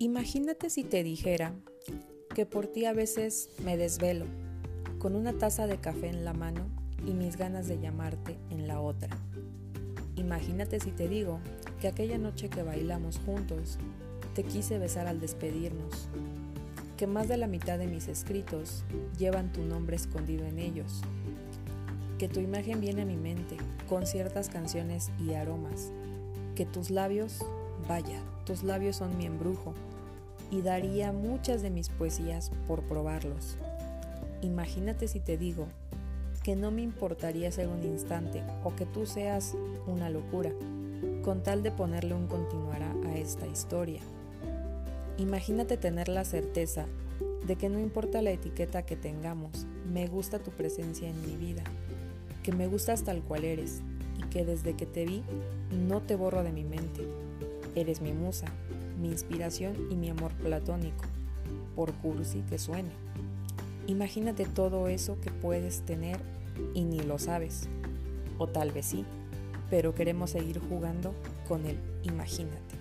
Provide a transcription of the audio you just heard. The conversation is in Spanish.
Imagínate si te dijera que por ti a veces me desvelo, con una taza de café en la mano y mis ganas de llamarte en la otra. Imagínate si te digo que aquella noche que bailamos juntos, te quise besar al despedirnos, que más de la mitad de mis escritos llevan tu nombre escondido en ellos, que tu imagen viene a mi mente con ciertas canciones y aromas, que tus labios, vaya, tus labios son mi embrujo, y daría muchas de mis poesías por probarlos. Imagínate si te digo que no me importaría ser un instante o que tú seas una locura, con tal de ponerle un continuará a esta historia. Imagínate tener la certeza de que no importa la etiqueta que tengamos, me gusta tu presencia en mi vida, que me gustas tal cual eres y que desde que te vi no te borro de mi mente. Eres mi musa, mi inspiración y mi amor platónico, por cursi que suene. Imagínate todo eso que puedes tener y ni lo sabes, o tal vez sí, pero queremos seguir jugando con el imagínate.